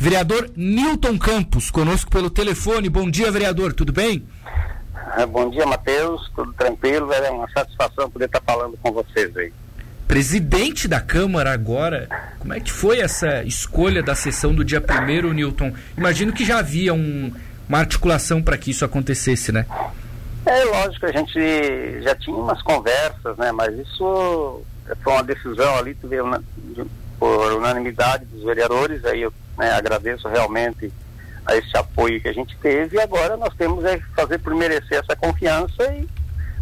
Vereador Newton Campos, conosco pelo telefone. Bom dia, vereador, tudo bem? Ah, bom dia, Matheus. Tudo tranquilo? É uma satisfação poder estar falando com vocês aí. Presidente da Câmara agora, como é que foi essa escolha da sessão do dia 1 Newton? Imagino que já havia um, uma articulação para que isso acontecesse, né? É lógico, a gente já tinha umas conversas, né? Mas isso foi uma decisão ali por unanimidade dos vereadores, aí eu né, agradeço realmente a esse apoio que a gente teve e agora nós temos é fazer por merecer essa confiança e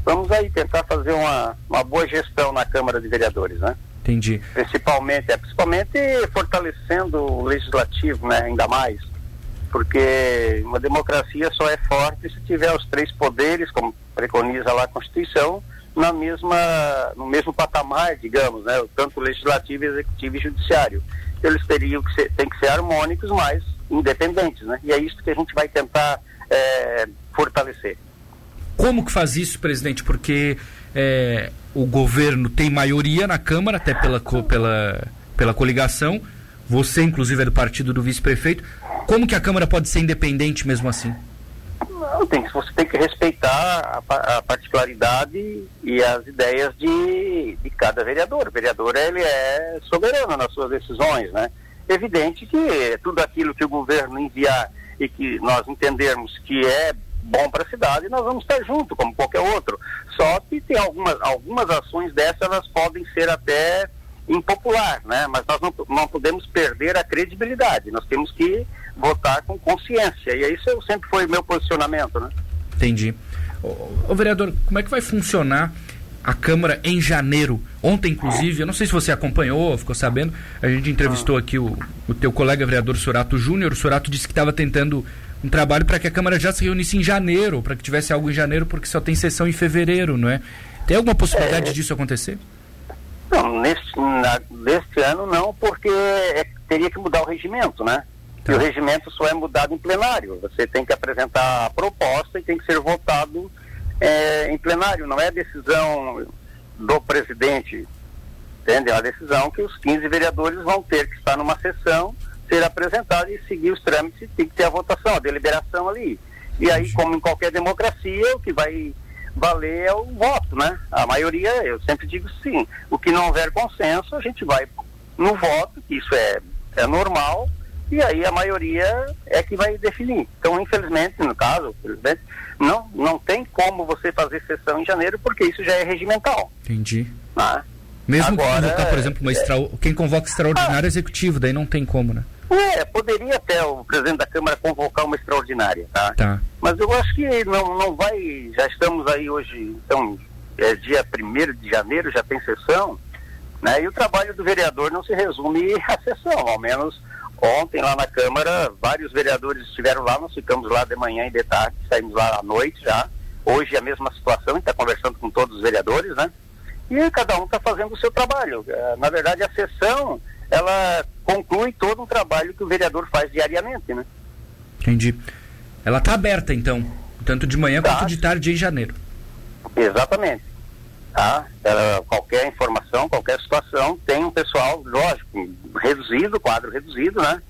vamos aí tentar fazer uma, uma boa gestão na Câmara de Vereadores, né? Entendi. Principalmente, é, principalmente fortalecendo o legislativo, né, ainda mais, porque uma democracia só é forte se tiver os três poderes, como preconiza lá a Constituição, na mesma, no mesmo patamar, digamos, né, tanto legislativo, executivo e judiciário. Eles teriam que ser, tem que ser harmônicos, mas independentes, né? E é isso que a gente vai tentar é, fortalecer. Como que faz isso, presidente? Porque é, o governo tem maioria na Câmara, até pela, pela, pela coligação. Você, inclusive, é do partido do vice-prefeito. Como que a Câmara pode ser independente mesmo assim? Não, tem, você tem que respeitar a, a particularidade e as ideias de, de cada vereador. O vereador ele é soberano nas suas decisões, né? Evidente que tudo aquilo que o governo enviar e que nós entendermos que é bom para a cidade, nós vamos estar junto, como qualquer outro. Só que tem algumas, algumas ações dessas, elas podem ser até impopular, né? Mas nós não, não podemos perder a credibilidade. Nós temos que votar com consciência. E isso sempre foi meu posicionamento, né? Entendi. Ô, ô, vereador, como é que vai funcionar a Câmara em janeiro? Ontem, inclusive, eu não sei se você acompanhou, ficou sabendo, a gente entrevistou aqui o, o teu colega vereador Sorato Júnior. O Sorato disse que estava tentando um trabalho para que a Câmara já se reunisse em janeiro, para que tivesse algo em janeiro, porque só tem sessão em fevereiro, não é? Tem alguma possibilidade é... disso acontecer? Não, neste, na, neste ano não, porque é, teria que mudar o regimento, né? Tá. E o regimento só é mudado em plenário. Você tem que apresentar a proposta e tem que ser votado é, em plenário. Não é decisão do presidente, entende? É uma decisão que os 15 vereadores vão ter que estar numa sessão, ser apresentado e seguir os trâmites tem que ter a votação, a deliberação ali. E aí, como em qualquer democracia, o que vai valer é o voto, né? A maioria, eu sempre digo sim. O que não houver consenso, a gente vai no voto, que isso é, é normal, e aí a maioria é que vai definir. Então, infelizmente, no caso, infelizmente, não, não tem como você fazer sessão em janeiro, porque isso já é regimental. Entendi. Ah, Mesmo Agora, convocar, por exemplo, uma é, extra... quem convoca extraordinário ah, executivo, daí não tem como, né? É, poderia até o presidente da Câmara convocar uma extraordinária, tá? tá. Mas eu acho que não, não vai, já estamos aí hoje, então, é dia 1 de janeiro, já tem sessão, né? E o trabalho do vereador não se resume à sessão, ao menos Ontem lá na Câmara, vários vereadores estiveram lá, nós ficamos lá de manhã e de tarde, saímos lá à noite já. Hoje é a mesma situação, está conversando com todos os vereadores, né? E cada um está fazendo o seu trabalho. É, na verdade, a sessão, ela conclui todo o trabalho que o vereador faz diariamente, né? Entendi. Ela está aberta, então, tanto de manhã tá. quanto de tarde em janeiro. Exatamente tá? qualquer informação, qualquer situação, tem um pessoal, lógico, reduzido, quadro reduzido, né?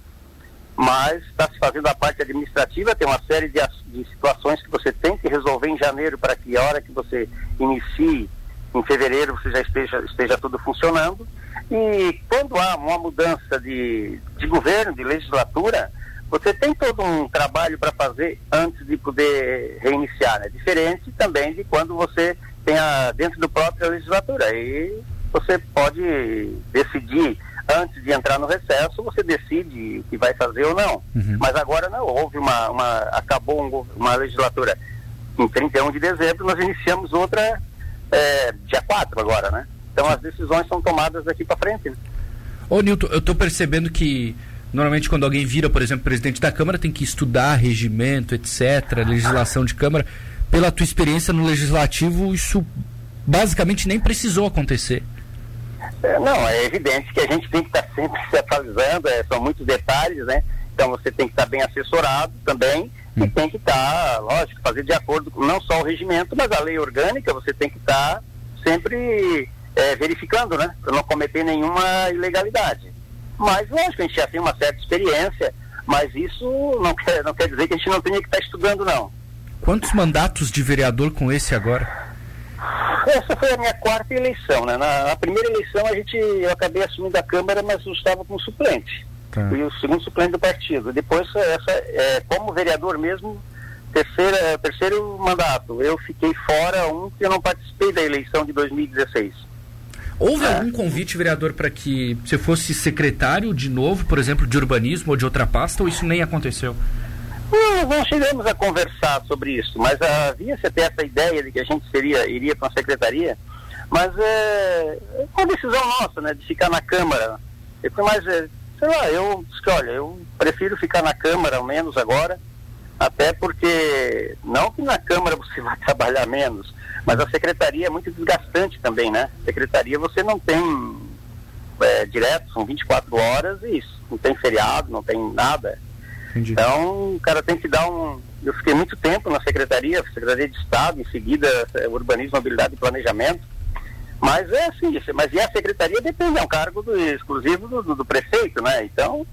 Mas está se fazendo a parte administrativa, tem uma série de, de situações que você tem que resolver em janeiro para que a hora que você inicie, em fevereiro, você já esteja, esteja tudo funcionando. E quando há uma mudança de, de governo, de legislatura, você tem todo um trabalho para fazer antes de poder reiniciar. É né? diferente também de quando você tem a, dentro do próprio legislatura. E você pode decidir antes de entrar no recesso, você decide o que vai fazer ou não. Uhum. Mas agora não, houve uma, uma acabou um, uma legislatura em 31 de dezembro, nós iniciamos outra é, dia 4 agora, né? Então as decisões são tomadas daqui para frente. Né? Ô Nilton, eu estou percebendo que normalmente quando alguém vira, por exemplo, presidente da Câmara, tem que estudar regimento, etc., legislação de Câmara pela tua experiência no legislativo, isso basicamente nem precisou acontecer. É, não, é evidente que a gente tem que estar sempre se atualizando, é, são muitos detalhes, né? Então você tem que estar bem assessorado também. E tem que estar, lógico, fazer de acordo com não só o regimento, mas a lei orgânica, você tem que estar sempre é, verificando, né? Para não cometer nenhuma ilegalidade. Mas, lógico, a gente já tem uma certa experiência, Mas isso não quer, não quer dizer que a gente não tenha que estar estudando, não. Quantos mandatos de vereador com esse agora? Essa foi a minha quarta eleição, né? Na, na primeira eleição a gente, eu acabei assumindo a Câmara, mas eu estava como suplente. Tá. Fui o segundo suplente do partido. Depois, essa, é, como vereador mesmo, terceira, terceiro mandato. Eu fiquei fora um que eu não participei da eleição de 2016. Houve é. algum convite, vereador, para que você fosse secretário de novo, por exemplo, de urbanismo ou de outra pasta, ou isso nem aconteceu? Não, não chegamos a conversar sobre isso, mas havia-se até essa ideia de que a gente seria, iria para uma secretaria, mas é, uma decisão nossa, né, de ficar na Câmara. E foi mais, é, sei lá, eu disse olha, eu prefiro ficar na Câmara, ao menos agora, até porque, não que na Câmara você vai trabalhar menos, mas a secretaria é muito desgastante também, né? Secretaria você não tem é, direto, são 24 horas e isso, não tem feriado, não tem nada. Entendi. Então, o cara tem que dar um. Eu fiquei muito tempo na secretaria, Secretaria de Estado, em seguida é, Urbanismo, Mobilidade e Planejamento. Mas é assim, mas e a secretaria depende, é um cargo do, exclusivo do, do, do, prefeito, né? Então,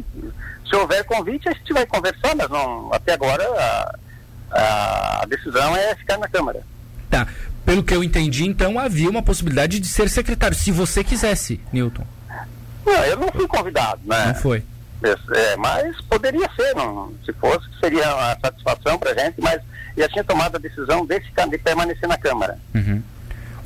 se houver convite, a gente vai conversar, mas não, até agora a, a decisão é ficar na Câmara. Tá. Pelo que eu entendi, então havia uma possibilidade de ser secretário, se você quisesse, Newton. Não, eu não fui convidado, né? Não foi. É, mas poderia ser, não, se fosse, seria uma satisfação para gente, mas já tinha tomado a decisão de, ficar, de permanecer na Câmara. Uhum.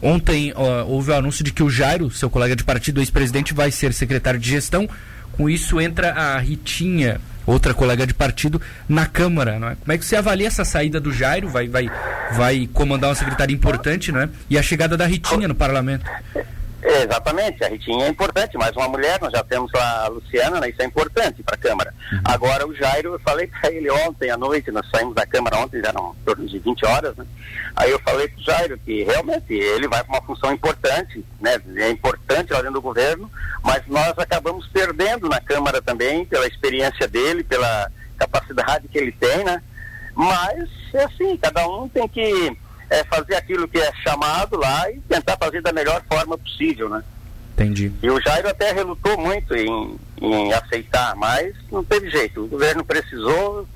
Ontem houve o anúncio de que o Jairo, seu colega de partido, ex-presidente, vai ser secretário de gestão. Com isso entra a Ritinha, outra colega de partido, na Câmara. Não é? Como é que você avalia essa saída do Jairo? Vai, vai, vai comandar uma secretária importante, não é? E a chegada da Ritinha no parlamento? Exatamente, a Ritinha é importante, mas uma mulher, nós já temos a Luciana, né, isso é importante para a Câmara. Uhum. Agora o Jairo, eu falei para ele ontem à noite, nós saímos da Câmara ontem, já eram em torno de 20 horas, né? Aí eu falei para o Jairo que realmente ele vai para uma função importante, né? É importante lá dentro do governo, mas nós acabamos perdendo na Câmara também, pela experiência dele, pela capacidade que ele tem, né? Mas é assim, cada um tem que é fazer aquilo que é chamado lá e tentar fazer da melhor forma possível, né? Entendi. E o Jairo até relutou muito em, em aceitar, mas não teve jeito. O governo precisou.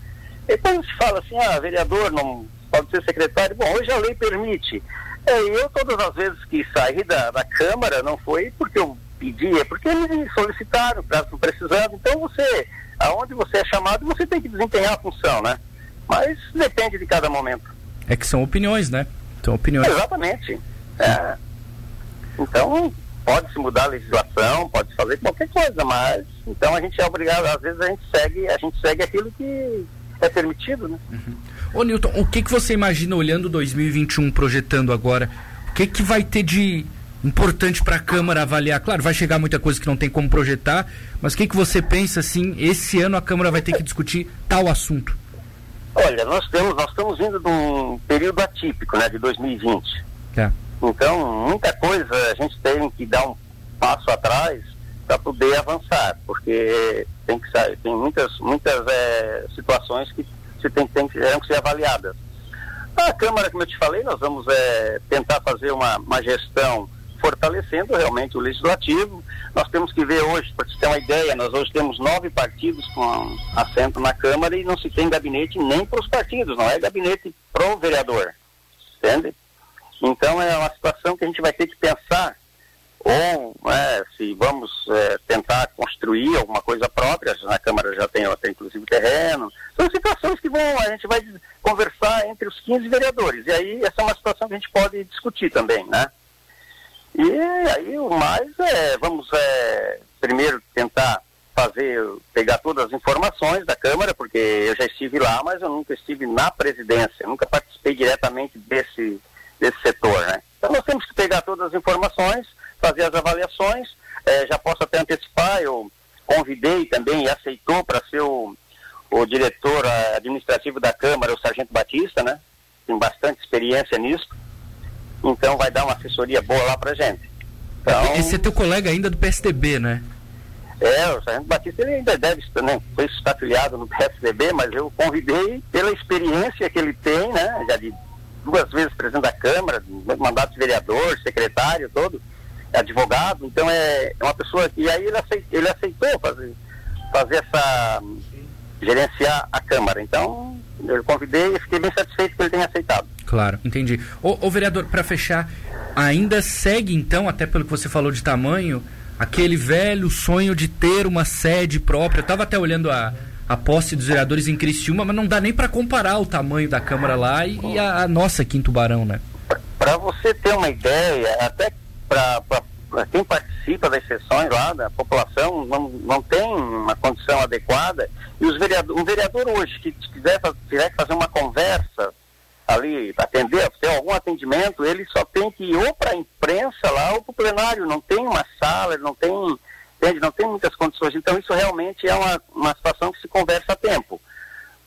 E quando se fala assim, ah, vereador não pode ser secretário, bom, hoje a lei permite. É, eu todas as vezes que saí da, da Câmara não foi porque eu pedi, é porque eles solicitaram, estão precisando. Então você, aonde você é chamado, você tem que desempenhar a função, né? Mas depende de cada momento. É que são opiniões, né? São opiniões. Exatamente. É. Então, pode-se mudar a legislação, pode fazer qualquer coisa, mas então a gente é obrigado, às vezes a gente segue, a gente segue aquilo que é permitido, né? Uhum. Ô Newton, o que, que você imagina olhando 2021, projetando agora? O que, que vai ter de importante para a Câmara avaliar? Claro, vai chegar muita coisa que não tem como projetar, mas o que, que você pensa assim, esse ano a Câmara vai ter que discutir tal assunto? Olha, nós temos, nós estamos vindo de um período atípico, né, de 2020. É. Então, muita coisa a gente tem que dar um passo atrás para poder avançar, porque tem que tem muitas muitas é, situações que se tem, tem que ser avaliadas. A Câmara, como eu te falei, nós vamos é, tentar fazer uma, uma gestão fortalecendo realmente o legislativo. Nós temos que ver hoje, para você ter uma ideia, nós hoje temos nove partidos com assento na Câmara e não se tem gabinete nem para os partidos, não é gabinete pro vereador, entende? Então é uma situação que a gente vai ter que pensar ou é, se vamos é, tentar construir alguma coisa própria, na Câmara já tem, tem inclusive terreno, são situações que vão, a gente vai conversar entre os 15 vereadores, e aí essa é uma situação que a gente pode discutir também, né? E aí o mais é, vamos é, primeiro tentar fazer, pegar todas as informações da Câmara, porque eu já estive lá, mas eu nunca estive na presidência, nunca participei diretamente desse, desse setor, né? Então nós temos que pegar todas as informações, fazer as avaliações, é, já posso até antecipar, eu convidei também e aceitou para ser o, o diretor administrativo da Câmara, o Sargento Batista, né? Tem bastante experiência nisso então vai dar uma assessoria boa lá pra gente. Então, Esse é teu colega ainda do PSDB, né? É, o Sargento Batista ele ainda deve né, foi estar afiliado no PSDB, mas eu convidei pela experiência que ele tem, né? Já de duas vezes presidente da Câmara, mandato de vereador, secretário, todo, advogado, então é, é uma pessoa que aí ele aceitou, ele aceitou fazer, fazer essa gerenciar a Câmara. Então, eu convidei e fiquei bem satisfeito que ele tenha aceitado. Claro, entendi. Ô, vereador, para fechar, ainda segue então, até pelo que você falou de tamanho, aquele velho sonho de ter uma sede própria. Eu estava até olhando a, a posse dos vereadores em Criciúma, mas não dá nem para comparar o tamanho da Câmara lá e, e a, a, nossa aqui em Tubarão, né? Para você ter uma ideia, até para quem participa das sessões lá, da população, não, não tem uma condição adequada. E os vereador, um vereador hoje que quiser, quiser fazer uma conversa ali, atender, ter algum atendimento, ele só tem que ir ou para a imprensa lá ou para o plenário. Não tem uma sala, não tem, entende? não tem muitas condições. Então isso realmente é uma, uma situação que se conversa a tempo.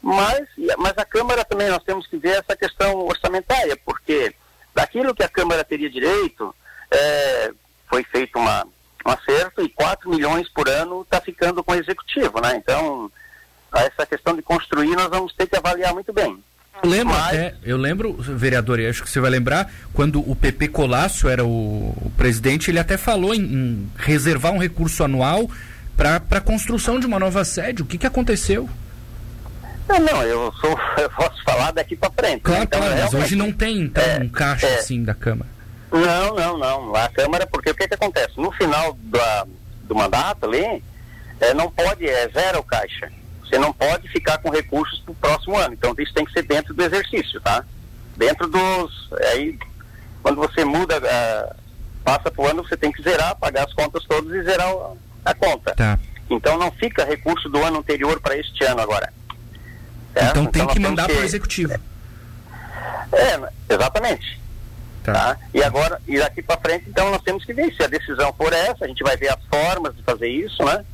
Mas, mas a Câmara também nós temos que ver essa questão orçamentária, porque daquilo que a Câmara teria direito, é, foi feito uma, um acerto e 4 milhões por ano está ficando com o executivo, né? Então, essa questão de construir nós vamos ter que avaliar muito bem. Eu lembro, Mas... até, eu lembro, vereador, e acho que você vai lembrar, quando o PP Colasso era o, o presidente, ele até falou em, em reservar um recurso anual para a construção de uma nova sede. O que, que aconteceu? Não, não, eu, sou, eu posso falar daqui para frente. Claro, né? então, claro, mas hoje não tem então, é, um caixa é, assim da Câmara. Não, não, não. A Câmara, porque o que, que acontece? No final da, do mandato ali, é, não pode, é zero caixa. Você não pode ficar com recursos para o próximo ano. Então isso tem que ser dentro do exercício, tá? Dentro dos. Aí, quando você muda, uh, passa para o ano, você tem que zerar, pagar as contas todas e zerar a, a conta. Tá. Então não fica recurso do ano anterior para este ano agora. Certo? Então tem então, que mandar para o executivo. É, exatamente. Tá. tá. E agora, e daqui para frente, então nós temos que ver se a decisão for essa, a gente vai ver as formas de fazer isso, né?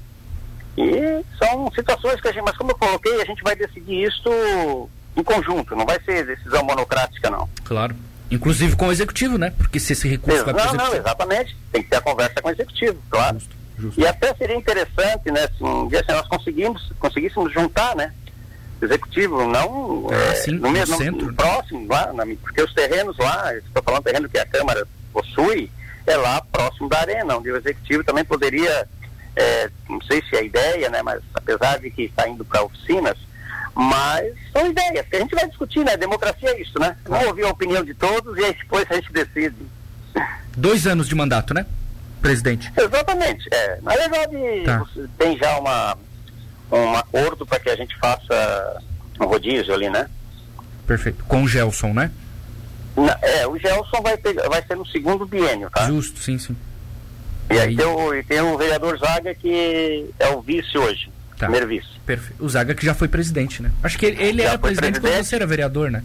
E são situações que a gente, mas como eu coloquei, a gente vai decidir isso em conjunto, não vai ser decisão monocrática, não. Claro. Inclusive com o executivo, né? Porque se esse recurso vai Não, não, exatamente. Tem que ter a conversa com o executivo, claro. Justo, justo. E até seria interessante, né, se um dia se nós conseguimos, conseguíssemos juntar, né? executivo, não ah, é, sim, no mesmo no centro. próximo lá, na, porque os terrenos lá, estou falando terreno que a Câmara possui, é lá próximo da arena, onde o executivo também poderia, é, não sei se é ideia, né, mas apesar de que está indo para oficinas, mas são ideias que a gente vai discutir, né? Democracia é isso, né? Vamos ouvir a opinião de todos e aí depois a gente decide. Dois anos de mandato, né, presidente? Exatamente. É, na verdade, tá. tem já uma um acordo para que a gente faça um rodízio ali, né? Perfeito. Com o Gelson, né? Na, é, o Gelson vai, ter, vai ser no segundo biênio, tá? Justo, sim, sim. E aí, aí tem, o, tem o vereador Zaga que é o vice hoje, tá. primeiro vice. Perfeito. O Zaga que já foi presidente, né? Acho que ele, ele era presidente, presidente quando você era vereador, né?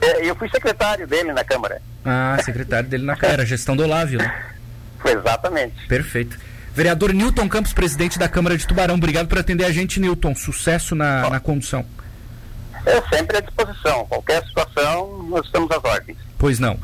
É, eu fui secretário dele na Câmara. Ah, secretário dele na Câmara, gestão do Olávio, né? Exatamente. Perfeito. Vereador Newton Campos, presidente da Câmara de Tubarão, obrigado por atender a gente, Newton. Sucesso na, na condução. É sempre à disposição. Qualquer situação, nós estamos às ordens. Pois não.